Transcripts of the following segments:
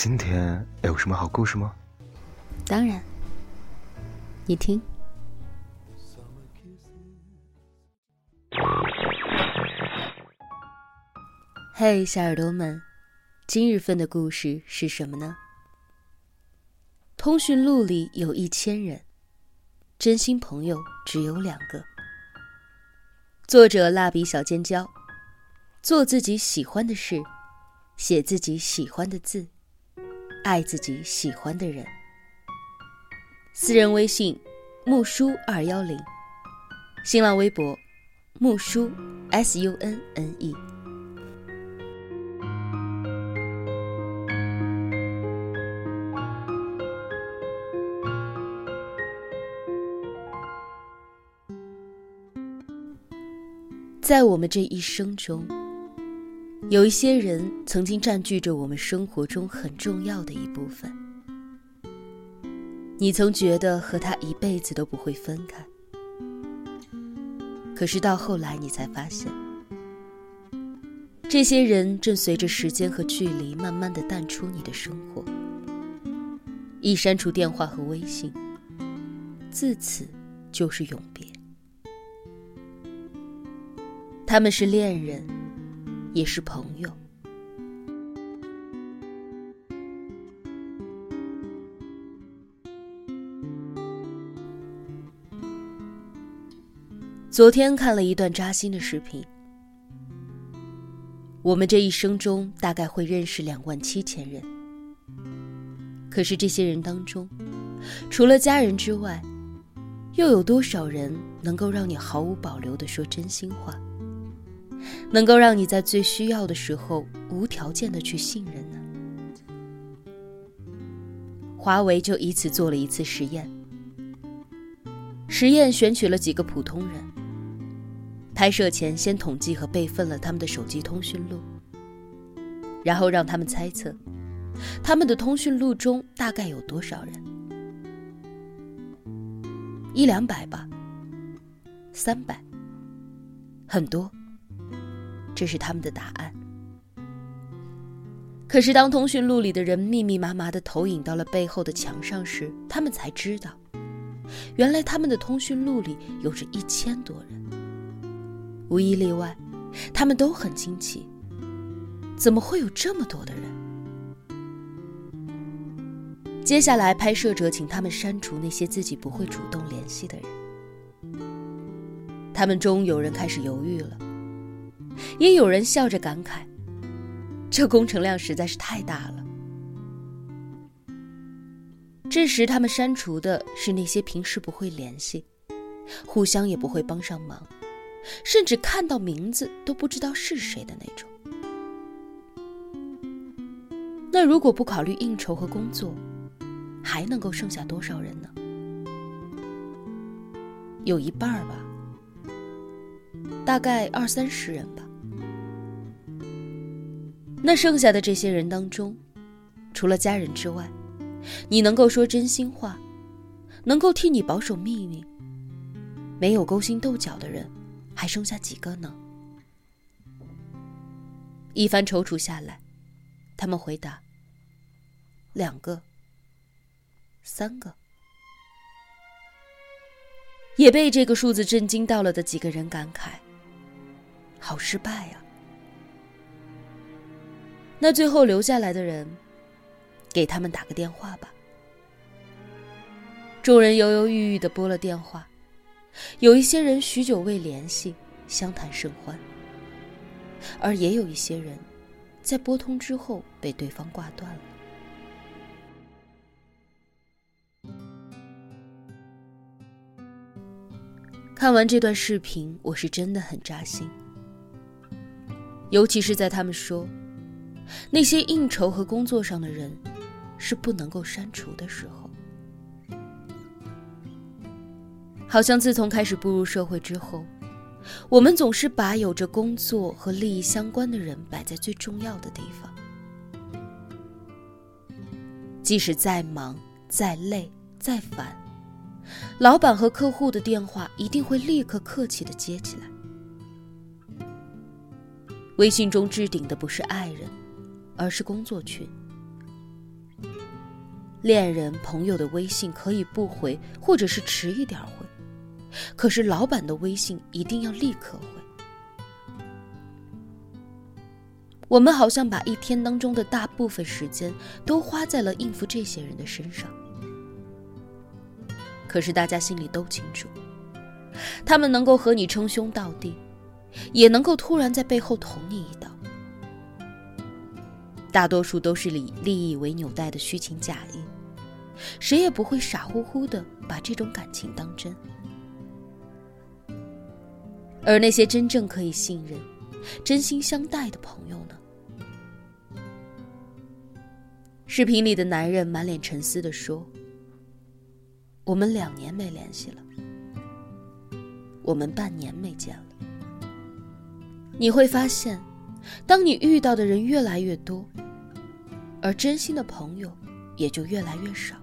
今天有什么好故事吗？当然，你听。嘿，小耳朵们，今日份的故事是什么呢？通讯录里有一千人，真心朋友只有两个。作者：蜡笔小尖椒，做自己喜欢的事，写自己喜欢的字，爱自己喜欢的人。私人微信：木叔二幺零，新浪微博：木叔 S U N N E。在我们这一生中，有一些人曾经占据着我们生活中很重要的一部分。你曾觉得和他一辈子都不会分开，可是到后来你才发现，这些人正随着时间和距离慢慢的淡出你的生活。一删除电话和微信，自此就是永别。他们是恋人，也是朋友。昨天看了一段扎心的视频。我们这一生中大概会认识两万七千人，可是这些人当中，除了家人之外，又有多少人能够让你毫无保留的说真心话？能够让你在最需要的时候无条件的去信任呢？华为就以此做了一次实验。实验选取了几个普通人，拍摄前先统计和备份了他们的手机通讯录，然后让他们猜测，他们的通讯录中大概有多少人？一两百吧？三百？很多？这是他们的答案。可是，当通讯录里的人密密麻麻的投影到了背后的墙上时，他们才知道，原来他们的通讯录里有着一千多人。无一例外，他们都很惊奇：怎么会有这么多的人？接下来，拍摄者请他们删除那些自己不会主动联系的人。他们中有人开始犹豫了。也有人笑着感慨：“这工程量实在是太大了。”这时，他们删除的是那些平时不会联系、互相也不会帮上忙，甚至看到名字都不知道是谁的那种。那如果不考虑应酬和工作，还能够剩下多少人呢？有一半吧，大概二三十人吧。那剩下的这些人当中，除了家人之外，你能够说真心话，能够替你保守秘密，没有勾心斗角的人，还剩下几个呢？一番踌躇下来，他们回答：两个、三个。也被这个数字震惊到了的几个人感慨：好失败呀！那最后留下来的人，给他们打个电话吧。众人犹犹豫豫的拨了电话，有一些人许久未联系，相谈甚欢；而也有一些人，在拨通之后被对方挂断了。看完这段视频，我是真的很扎心，尤其是在他们说。那些应酬和工作上的人，是不能够删除的时候。好像自从开始步入社会之后，我们总是把有着工作和利益相关的人摆在最重要的地方。即使再忙、再累、再烦，老板和客户的电话一定会立刻客气的接起来。微信中置顶的不是爱人，而是工作群。恋人、朋友的微信可以不回，或者是迟一点回，可是老板的微信一定要立刻回。我们好像把一天当中的大部分时间都花在了应付这些人的身上，可是大家心里都清楚，他们能够和你称兄道弟，也能够突然在背后捅你一刀。大多数都是以利益为纽带的虚情假意，谁也不会傻乎乎的把这种感情当真。而那些真正可以信任、真心相待的朋友呢？视频里的男人满脸沉思的说：“我们两年没联系了，我们半年没见了。”你会发现。当你遇到的人越来越多，而真心的朋友也就越来越少，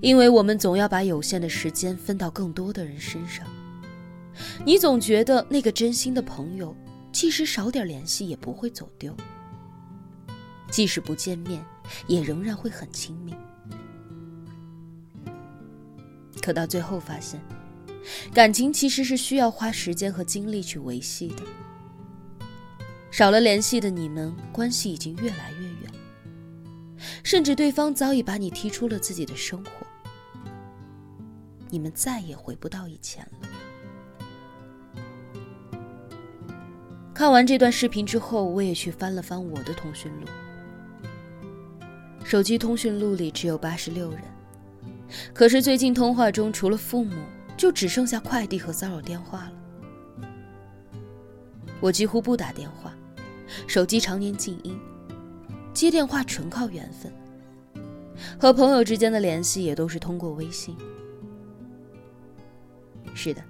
因为我们总要把有限的时间分到更多的人身上。你总觉得那个真心的朋友，即使少点联系也不会走丢，即使不见面，也仍然会很亲密。可到最后发现，感情其实是需要花时间和精力去维系的。少了联系的你们，关系已经越来越远，甚至对方早已把你踢出了自己的生活，你们再也回不到以前了。看完这段视频之后，我也去翻了翻我的通讯录，手机通讯录里只有八十六人，可是最近通话中除了父母，就只剩下快递和骚扰电话了。我几乎不打电话，手机常年静音，接电话纯靠缘分。和朋友之间的联系也都是通过微信。是的，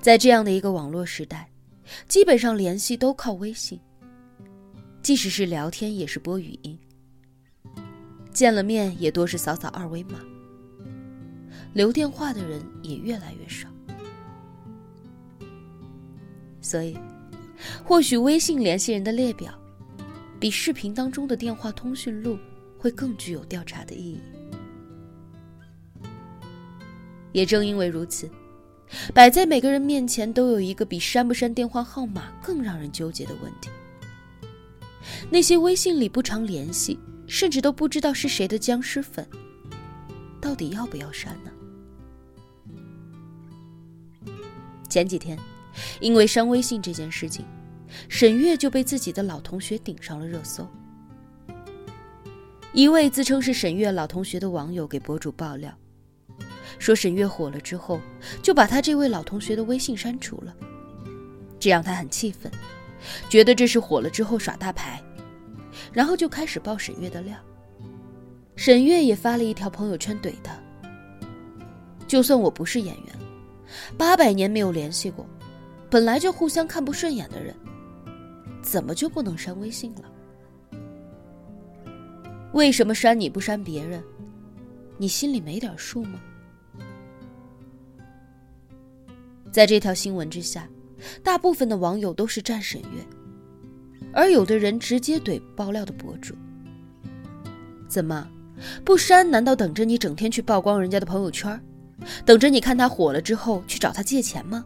在这样的一个网络时代，基本上联系都靠微信。即使是聊天，也是播语音。见了面也多是扫扫二维码。留电话的人也越来越少。所以。或许微信联系人的列表，比视频当中的电话通讯录会更具有调查的意义。也正因为如此，摆在每个人面前都有一个比删不删电话号码更让人纠结的问题：那些微信里不常联系，甚至都不知道是谁的僵尸粉，到底要不要删呢？前几天。因为删微信这件事情，沈月就被自己的老同学顶上了热搜。一位自称是沈月老同学的网友给博主爆料，说沈月火了之后，就把他这位老同学的微信删除了，这让他很气愤，觉得这是火了之后耍大牌，然后就开始爆沈月的料。沈月也发了一条朋友圈怼他：“就算我不是演员，八百年没有联系过。”本来就互相看不顺眼的人，怎么就不能删微信了？为什么删你不删别人？你心里没点数吗？在这条新闻之下，大部分的网友都是站沈月，而有的人直接怼爆料的博主。怎么不删？难道等着你整天去曝光人家的朋友圈，等着你看他火了之后去找他借钱吗？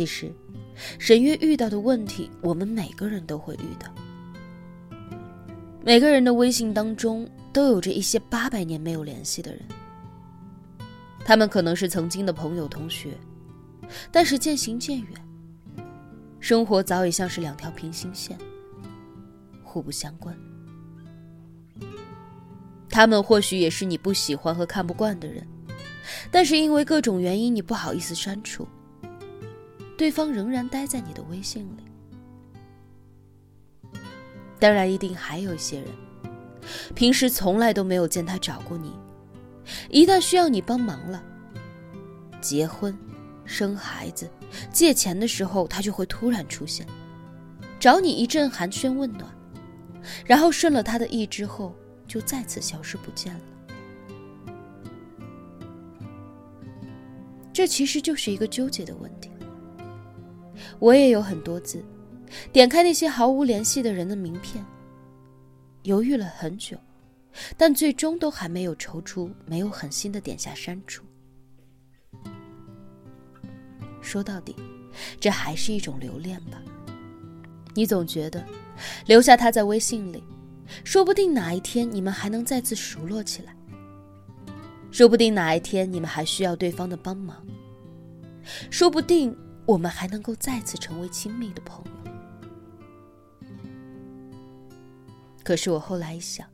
其实，沈月遇到的问题，我们每个人都会遇到。每个人的微信当中都有着一些八百年没有联系的人，他们可能是曾经的朋友、同学，但是渐行渐远，生活早已像是两条平行线，互不相关。他们或许也是你不喜欢和看不惯的人，但是因为各种原因，你不好意思删除。对方仍然待在你的微信里。当然，一定还有一些人，平时从来都没有见他找过你，一旦需要你帮忙了，结婚、生孩子、借钱的时候，他就会突然出现，找你一阵寒暄问暖，然后顺了他的意之后，就再次消失不见了。这其实就是一个纠结的问题。我也有很多字，点开那些毫无联系的人的名片，犹豫了很久，但最终都还没有踌躇，没有狠心的点下删除。说到底，这还是一种留恋吧。你总觉得，留下他在微信里，说不定哪一天你们还能再次熟络起来。说不定哪一天你们还需要对方的帮忙。说不定我们还能够再次成为亲密的朋友。可是我后来一想，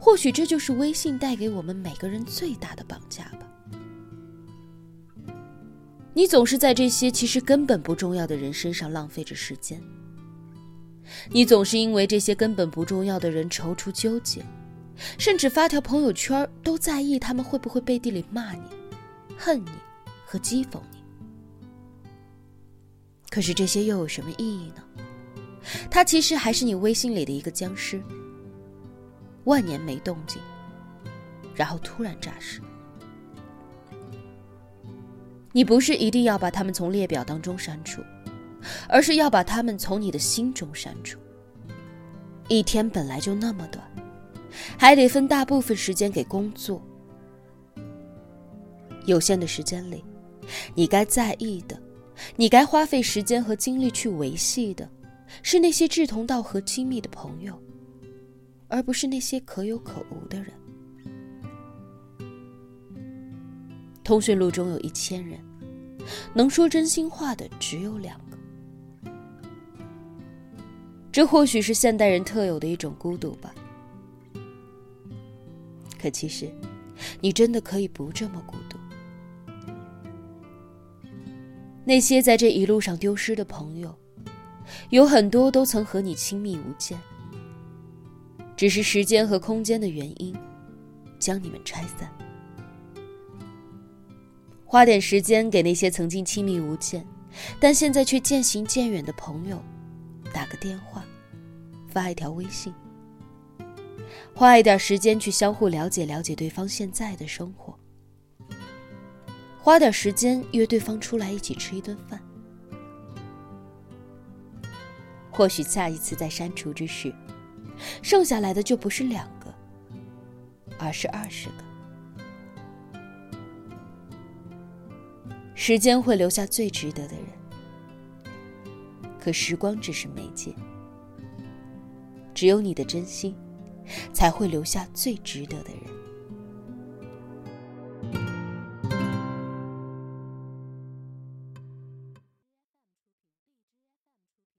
或许这就是微信带给我们每个人最大的绑架吧。你总是在这些其实根本不重要的人身上浪费着时间。你总是因为这些根本不重要的人踌躇纠结，甚至发条朋友圈都在意他们会不会背地里骂你、恨你和讥讽你。可是这些又有什么意义呢？他其实还是你微信里的一个僵尸，万年没动静，然后突然诈尸。你不是一定要把他们从列表当中删除，而是要把他们从你的心中删除。一天本来就那么短，还得分大部分时间给工作。有限的时间里，你该在意的，你该花费时间和精力去维系的，是那些志同道合、亲密的朋友，而不是那些可有可无的人。通讯录中有一千人，能说真心话的只有两个。这或许是现代人特有的一种孤独吧。可其实，你真的可以不这么孤独。那些在这一路上丢失的朋友，有很多都曾和你亲密无间，只是时间和空间的原因，将你们拆散。花点时间给那些曾经亲密无间，但现在却渐行渐远的朋友打个电话，发一条微信，花一点时间去相互了解了解对方现在的生活，花点时间约对方出来一起吃一顿饭。或许下一次在删除之时，剩下来的就不是两个，而是二十个。时间会留下最值得的人，可时光只是媒介。只有你的真心，才会留下最值得的人。